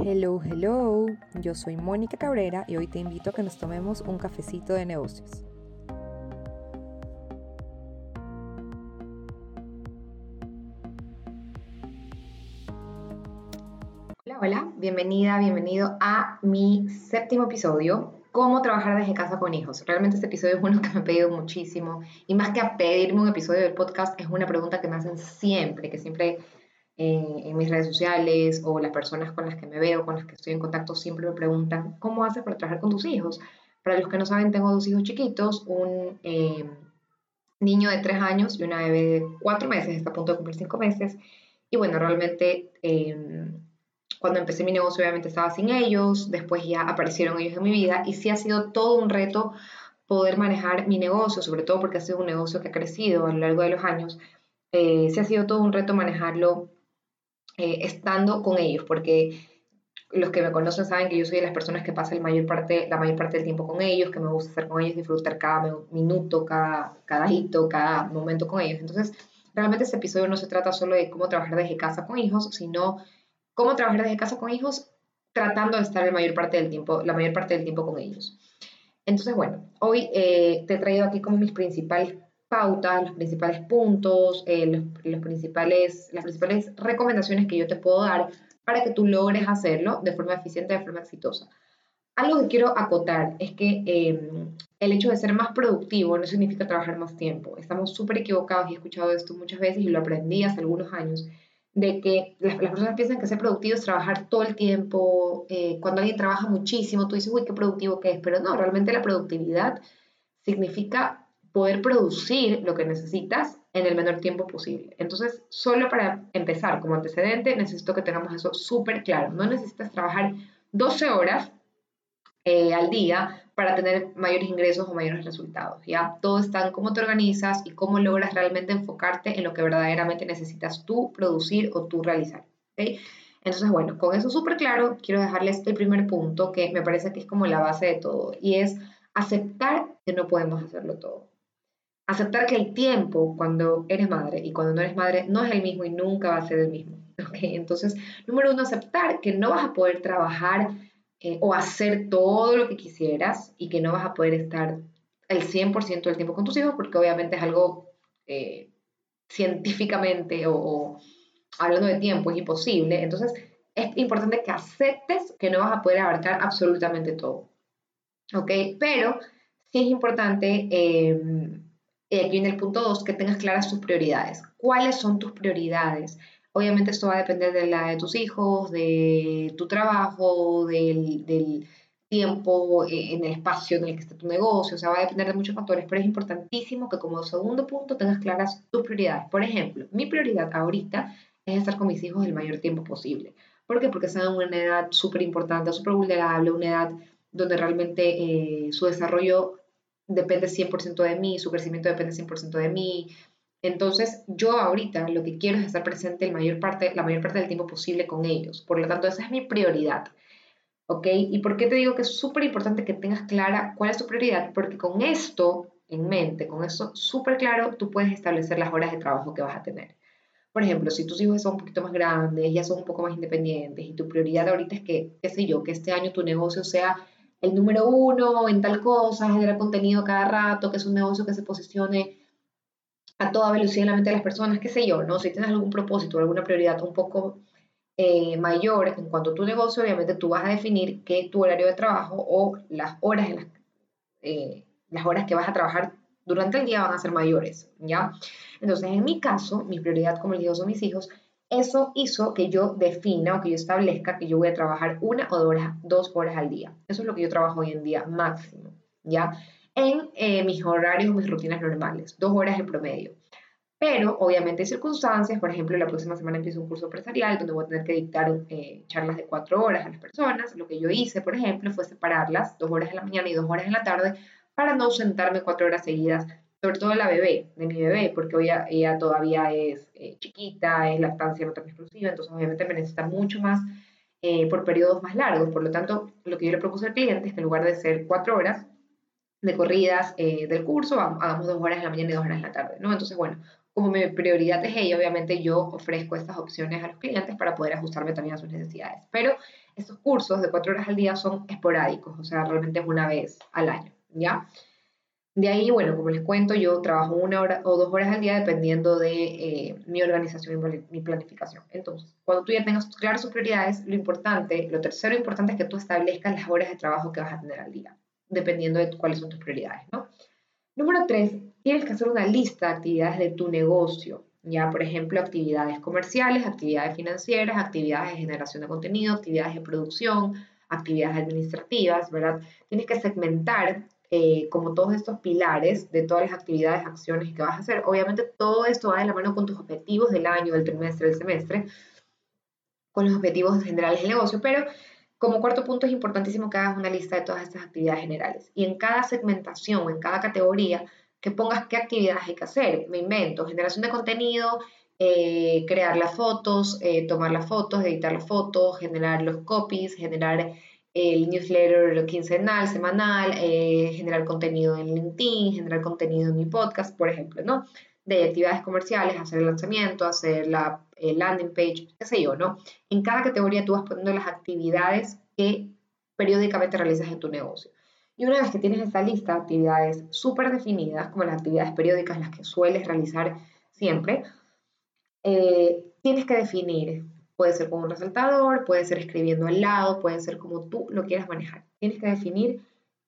Hello, hello, yo soy Mónica Cabrera y hoy te invito a que nos tomemos un cafecito de negocios. Hola, hola, bienvenida, bienvenido a mi séptimo episodio, Cómo trabajar desde casa con hijos. Realmente este episodio es uno que me ha pedido muchísimo y más que a pedirme un episodio del podcast, es una pregunta que me hacen siempre, que siempre en mis redes sociales o las personas con las que me veo, con las que estoy en contacto, siempre me preguntan, ¿cómo haces para trabajar con tus hijos? Para los que no saben, tengo dos hijos chiquitos, un eh, niño de tres años y una bebé de cuatro meses, está a punto de cumplir cinco meses. Y bueno, realmente em, cuando empecé mi negocio obviamente estaba sin ellos, después ya aparecieron ellos en mi vida y sí ha sido todo un reto poder manejar mi negocio, sobre todo porque ha sido un negocio que ha crecido a lo largo de los años. Eh, sí ha sido todo un reto manejarlo eh, estando con ellos, porque los que me conocen saben que yo soy de las personas que pasa la mayor parte del tiempo con ellos, que me gusta estar con ellos, disfrutar cada minuto, cada, cada hito, cada momento con ellos. Entonces, realmente este episodio no se trata solo de cómo trabajar desde casa con hijos, sino cómo trabajar desde casa con hijos tratando de estar la mayor parte del tiempo, la mayor parte del tiempo con ellos. Entonces, bueno, hoy eh, te he traído aquí como mis principales pautas, los principales puntos, eh, los, principales, las principales recomendaciones que yo te puedo dar para que tú logres hacerlo de forma eficiente, de forma exitosa. Algo que quiero acotar es que em, el hecho de ser más productivo no significa trabajar más tiempo. Estamos súper equivocados y he escuchado esto muchas veces y lo aprendí hace algunos años, de que las, personas piensan que ser productivo es trabajar todo el tiempo. Eh, cuando alguien trabaja muchísimo, tú dices, uy, qué productivo que es, pero no, realmente la productividad significa poder producir lo que necesitas en el menor tiempo posible. Entonces, solo para empezar como antecedente, necesito que tengamos eso súper claro. No necesitas trabajar 12 horas eh, al día para tener mayores ingresos o mayores resultados. ¿ya? Todo está en cómo te organizas y cómo logras realmente enfocarte en lo que verdaderamente necesitas tú producir o tú realizar. Entonces, bueno, con eso súper claro, quiero dejarles el primer punto que me parece que es como la base de todo y es aceptar que no podemos hacerlo todo aceptar que el tiempo cuando eres madre y cuando no eres madre no es el mismo y nunca va a ser el mismo. ¿okay? Entonces, número uno, aceptar que no vas a poder trabajar eh, o hacer todo lo que quisieras y que no vas a poder estar el 100% del tiempo con tus hijos porque obviamente es algo eh, científicamente o, o hablando de tiempo es imposible. Entonces, es importante que aceptes que no vas a poder abarcar absolutamente todo. ¿Ok? Pero sí es importante... Eh, eh, aquí viene el punto 2, que tengas claras tus prioridades. ¿Cuáles son tus prioridades? Obviamente esto va a depender de la de tus hijos, de tu trabajo, del, del tiempo, eh, en el espacio en el que está tu negocio, o sea, va a depender de muchos factores, pero es importantísimo que como segundo punto tengas claras tus prioridades. Por ejemplo, mi prioridad ahorita es estar con mis hijos el mayor tiempo posible. ¿Por qué? Porque están en una edad súper importante, súper vulnerable, una edad donde realmente eh, su desarrollo depende 100% de mí, su crecimiento depende 100% de mí. Entonces, yo ahorita lo que quiero es estar presente el mayor parte, la mayor parte del tiempo posible con ellos. Por lo tanto, esa es mi prioridad. ¿Ok? ¿Y por qué te digo que es súper importante que tengas clara cuál es tu prioridad? Porque con esto en mente, con esto súper claro, tú puedes establecer las horas de trabajo que vas a tener. Por ejemplo, si tus hijos son un poquito más grandes, ya son un poco más independientes y tu prioridad ahorita es que, qué sé yo, que este año tu negocio sea el número uno en tal cosa, generar contenido cada rato, que es un negocio que se posicione a toda velocidad en la mente de las personas, qué sé yo, ¿no? Si tienes algún propósito, alguna prioridad un poco eh, mayor en cuanto a tu negocio, obviamente tú vas a definir que tu horario de trabajo o las horas, en las, eh, las horas que vas a trabajar durante el día van a ser mayores, ¿ya? Entonces, en mi caso, mi prioridad, como les digo, son mis hijos, eso hizo que yo defina o que yo establezca que yo voy a trabajar una o dos horas, al día. Eso es lo que yo trabajo hoy en día máximo, ¿ya? En eh, mis horarios, mis rutinas normales, dos horas en promedio. Pero obviamente hay circunstancias, por ejemplo, la próxima semana empiezo un curso empresarial donde voy a tener que dictar eh, charlas de cuatro horas a las personas. Lo que yo hice, por ejemplo, fue separarlas dos horas en la mañana y dos horas en la tarde para no sentarme cuatro horas seguidas sobre todo la bebé, de mi bebé, porque hoy ella, todavía es eh, chiquita, es lactancia materna exclusiva, entonces obviamente me necesita mucho más eh, por periodos más largos. Por lo tanto, lo que yo le propuse al cliente es que en lugar de ser cuatro horas de corridas eh, del curso, hagamos dos horas en la mañana y dos horas en la tarde, ¿no? Entonces, bueno, como mi prioridad es ella, obviamente yo ofrezco estas opciones a los clientes para poder ajustarme también a sus necesidades. Pero estos cursos de cuatro horas al día son esporádicos, o sea, realmente es una vez al año, ¿ya? De ahí, bueno, como les cuento, yo trabajo una hora o dos horas al día dependiendo de eh, mi organización y mi planificación. Entonces, cuando tú ya tengas claras sus prioridades, lo importante, lo tercero importante es que tú establezcas las horas de trabajo que vas a tener al día, dependiendo de cuáles son tus prioridades, ¿no? Número tres, tienes que hacer una lista de actividades de tu negocio. Ya, por ejemplo, actividades comerciales, actividades financieras, actividades de generación de contenido, actividades de producción, actividades administrativas, ¿verdad? Tienes que segmentar eh, como todos estos pilares de todas las actividades, acciones que vas a hacer. Obviamente todo esto va de la mano con tus objetivos del año, del trimestre, del semestre, con los objetivos generales del negocio, pero como cuarto punto es importantísimo que hagas una lista de todas estas actividades generales y en cada segmentación, en cada categoría, que pongas qué actividades hay que hacer. Me invento, generación de contenido, eh, crear las fotos, eh, tomar las fotos, editar las fotos, generar los copies, generar el newsletter quincenal, semanal, eh, generar contenido en LinkedIn, generar contenido en mi podcast, por ejemplo, ¿no? De actividades comerciales, hacer el lanzamiento, hacer la landing page, qué sé yo, ¿no? En cada categoría tú vas poniendo las actividades que periódicamente realizas en tu negocio. Y una vez que tienes esta lista de actividades súper definidas, como las actividades periódicas, las que sueles realizar siempre, eh, tienes que definir, puede ser con un resaltador, puede ser escribiendo al lado, puede ser como tú lo quieras manejar. Tienes que definir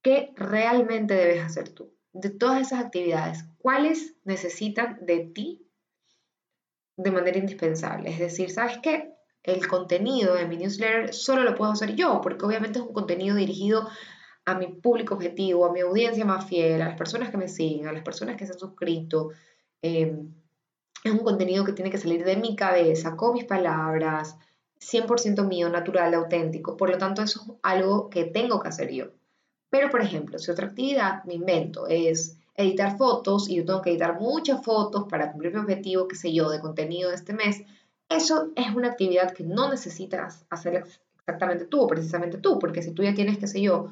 qué realmente debes hacer tú. De todas esas actividades, ¿cuáles necesitan de ti de manera indispensable? Es decir, ¿sabes qué? El contenido de mi newsletter solo lo puedo hacer yo, porque obviamente es un contenido dirigido a mi público objetivo, a mi audiencia más fiel, a las personas que me siguen, a las personas que se han suscrito. Em, es un contenido que tiene que salir de mi cabeza, con mis palabras, 100% mío, natural, auténtico. Por lo tanto, eso es algo que tengo que hacer yo. Pero, por ejemplo, si otra actividad, me invento, es editar fotos y yo tengo que editar muchas fotos para cumplir mi objetivo, qué sé yo, de contenido de este mes, eso es una actividad que no necesitas hacer exactamente tú, precisamente tú, porque si tú ya tienes, qué sé yo,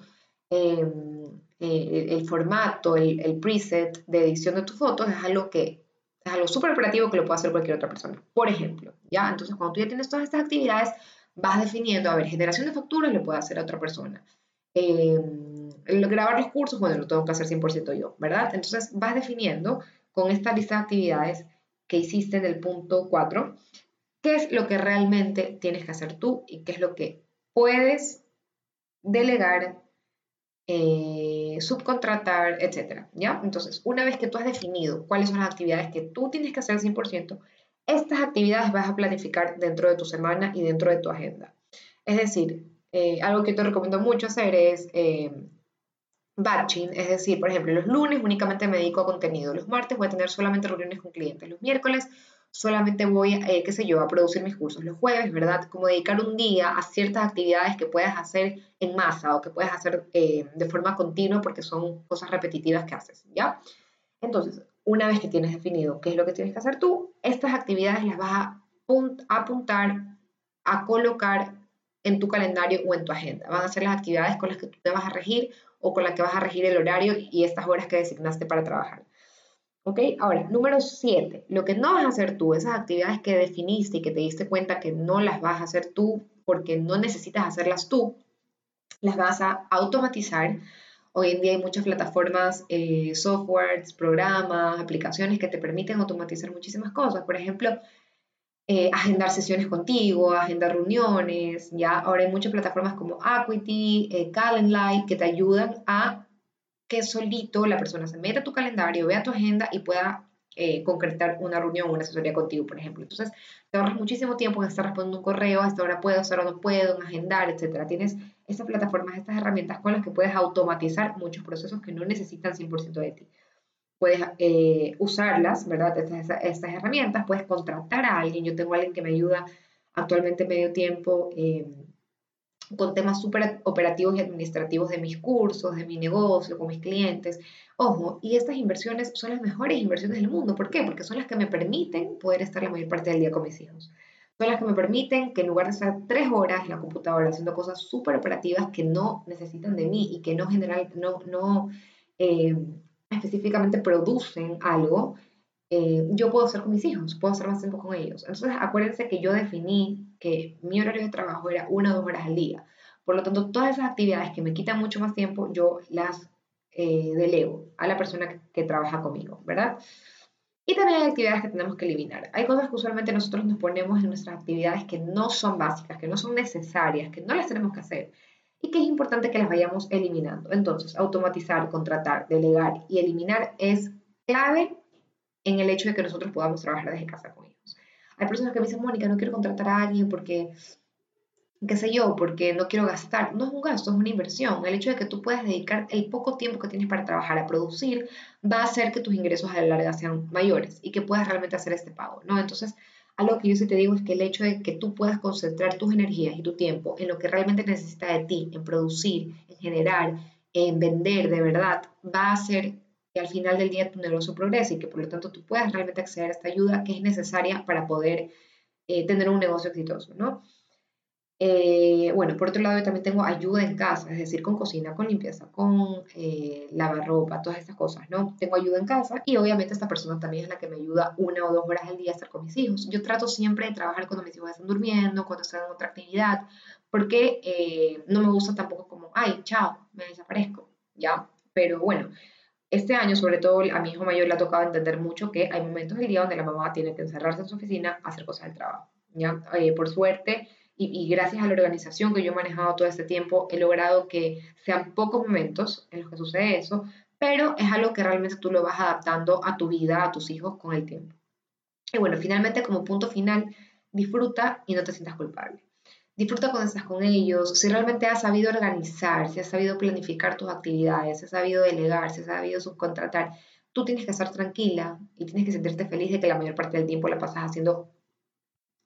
Em, eh, el formato, el, preset de edición de tus fotos es algo que es algo súper operativo que lo puede hacer cualquier otra persona. Por ejemplo, ¿ya? Entonces, cuando tú ya tienes todas estas actividades, vas definiendo, a ver, generación de facturas lo puede hacer otra persona. Em, grabar los cursos, bueno, lo tengo que hacer 100% yo, ¿verdad? Entonces, vas definiendo con esta lista de actividades que hiciste en el punto 4, qué es lo que realmente tienes que hacer tú y qué es lo que puedes delegar eh, subcontratar, etcétera, ¿ya? Entonces, una vez que tú has definido cuáles son las actividades que tú tienes que hacer al 100%, estas actividades vas a planificar dentro de tu semana y dentro de tu agenda. Es decir, eh, algo que te recomiendo mucho hacer es eh, batching, es decir, por ejemplo, los lunes únicamente me dedico a contenido, los martes voy a tener solamente reuniones con clientes, los miércoles solamente voy, eh, qué sé yo, a producir mis cursos los jueves, ¿verdad? Como dedicar un día a ciertas actividades que puedas hacer en masa o que puedas hacer eh, de forma continua porque son cosas repetitivas que haces, ¿ya? Entonces, una vez que tienes definido qué es lo que tienes que hacer tú, estas actividades las vas a apuntar, a colocar en tu calendario o en tu agenda. Van a ser las actividades con las que tú te vas a regir o con las que vas a regir el horario y estas horas que designaste para trabajar. ¿Ok? Ahora, número 7, lo que no vas a hacer tú, esas actividades que definiste y que te diste cuenta que no las vas a hacer tú porque no necesitas hacerlas tú, las vas a automatizar. Hoy en día hay muchas plataformas, eh, softwares, programas, aplicaciones que te permiten automatizar muchísimas cosas. Por ejemplo, eh, agendar sesiones contigo, agendar reuniones, ¿ya? Ahora hay muchas plataformas como Acuity, eh, Calendly, que te ayudan a que solito la persona se meta a tu calendario, vea tu agenda y pueda eh, concretar una reunión una asesoría contigo, por ejemplo. Entonces, te ahorras muchísimo tiempo en estar respondiendo un correo, hasta ahora puedo, hasta ahora no puedo, en agendar, etcétera. Tienes estas plataformas, estas herramientas con las que puedes automatizar muchos procesos que no necesitan 100% de ti. Puedes eh, usarlas, ¿verdad? Estas, estas, herramientas, puedes contratar a alguien. Yo tengo a alguien que me ayuda actualmente medio tiempo. Eh, con temas súper operativos y administrativos de mis cursos, de mi negocio, con mis clientes. Ojo, y estas inversiones son las mejores inversiones del mundo. ¿Por qué? Porque son las que me permiten poder estar la mayor parte del día con mis hijos. Son las que me permiten que en lugar de estar tres horas en la computadora haciendo cosas súper operativas que no necesitan de mí y que no, general, no, no eh, específicamente producen algo, eh, yo puedo hacer con mis hijos, puedo hacer más tiempo con ellos. Entonces, acuérdense que yo definí que mi horario de trabajo era una o dos horas al día. Por lo tanto, todas esas actividades que me quitan mucho más tiempo, yo las eh, delego a la persona que, que, trabaja conmigo, ¿verdad? Y también hay actividades que tenemos que eliminar. Hay cosas que usualmente nosotros nos ponemos en nuestras actividades que no son básicas, que no son necesarias, que no las tenemos que hacer y que es importante que las vayamos eliminando. Entonces, automatizar, contratar, delegar y eliminar es clave en el hecho de que nosotros podamos trabajar desde casa con ellos. Hay personas que me dicen, Mónica, no quiero contratar a alguien porque, qué sé yo, porque no quiero gastar. No es un gasto, es una inversión. El hecho de que tú puedas dedicar el poco tiempo que tienes para trabajar a producir va a hacer que tus ingresos a la larga sean mayores y que puedas realmente hacer este pago, ¿no? Entonces, algo que yo sí te digo es que el hecho de que tú puedas concentrar tus energías y tu tiempo en lo que realmente necesita de ti, en producir, en generar, en vender de verdad, va a hacer que al final del día tu negocio progrese y que por lo tanto tú puedas realmente acceder a esta ayuda que es necesaria para poder eh, tener un negocio exitoso, ¿no? Eh, bueno, por otro lado, yo también tengo ayuda en casa, es decir, con cocina, con limpieza, con eh, lavarropa, todas estas cosas, ¿no? Tengo ayuda en casa y obviamente esta persona también es la que me ayuda una o dos horas al día a estar con mis hijos. Yo trato siempre de trabajar cuando mis hijos están durmiendo, cuando están en otra actividad, porque eh, no me gusta tampoco como, ay, chao, me desaparezco, ¿ya? Pero bueno, este año, sobre todo a mi hijo mayor le ha tocado entender mucho que hay momentos del día donde la mamá tiene que encerrarse en su oficina a hacer cosas del trabajo. ¿ya? Eh, por suerte, y, y, gracias a la organización que yo he manejado todo este tiempo, he logrado que sean pocos momentos en los que sucede eso, pero es algo que realmente tú lo vas adaptando a tu vida, a tus hijos con el tiempo. Y bueno, finalmente como punto final, disfruta y no te sientas culpable. Disfruta cuando estás con ellos, si realmente has sabido organizar, si has sabido planificar tus actividades, si has sabido delegar, si has sabido subcontratar, tú tienes que estar tranquila y tienes que sentirte feliz de que la mayor parte del tiempo la pasas haciendo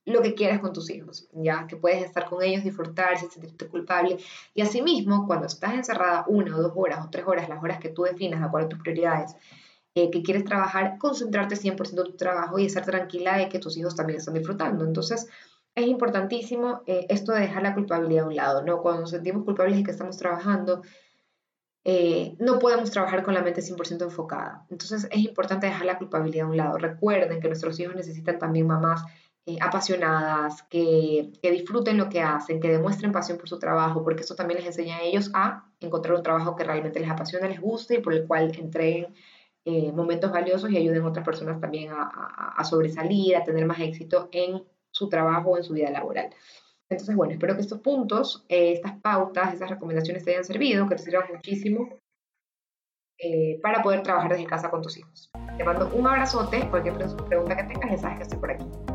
lo que quieras con tus hijos, ya que puedes estar con ellos, disfrutar, sentirte culpable. Y asimismo, cuando estás encerrada una o dos horas o tres horas, las horas que tú definas de acuerdo a tus prioridades, eh, que quieres trabajar, concentrarte 100% en tu trabajo y estar tranquila de que tus hijos también están disfrutando. Entonces, es importantísimo eh, esto de dejar la culpabilidad a un lado, ¿no? Cuando nos sentimos culpables de que estamos trabajando, eh, no podemos trabajar con la mente 100% enfocada. Entonces es importante dejar la culpabilidad a un lado. Recuerden que nuestros hijos necesitan también mamás eh, apasionadas, que, disfruten lo que hacen, que demuestren pasión por su trabajo, porque eso también les enseña a ellos a encontrar un trabajo que realmente les apasiona, les guste y por el cual entreguen momentos valiosos y ayuden a otras personas también a, a, a sobresalir, a tener más éxito en su trabajo o en su vida laboral. Entonces, bueno, espero que estos puntos, eh, estas pautas, estas recomendaciones te hayan servido, que te sirvan muchísimo eh, para poder trabajar desde casa con tus hijos. Te mando un abrazote, cualquier pregunta que tengas, ya sabes que estoy por aquí.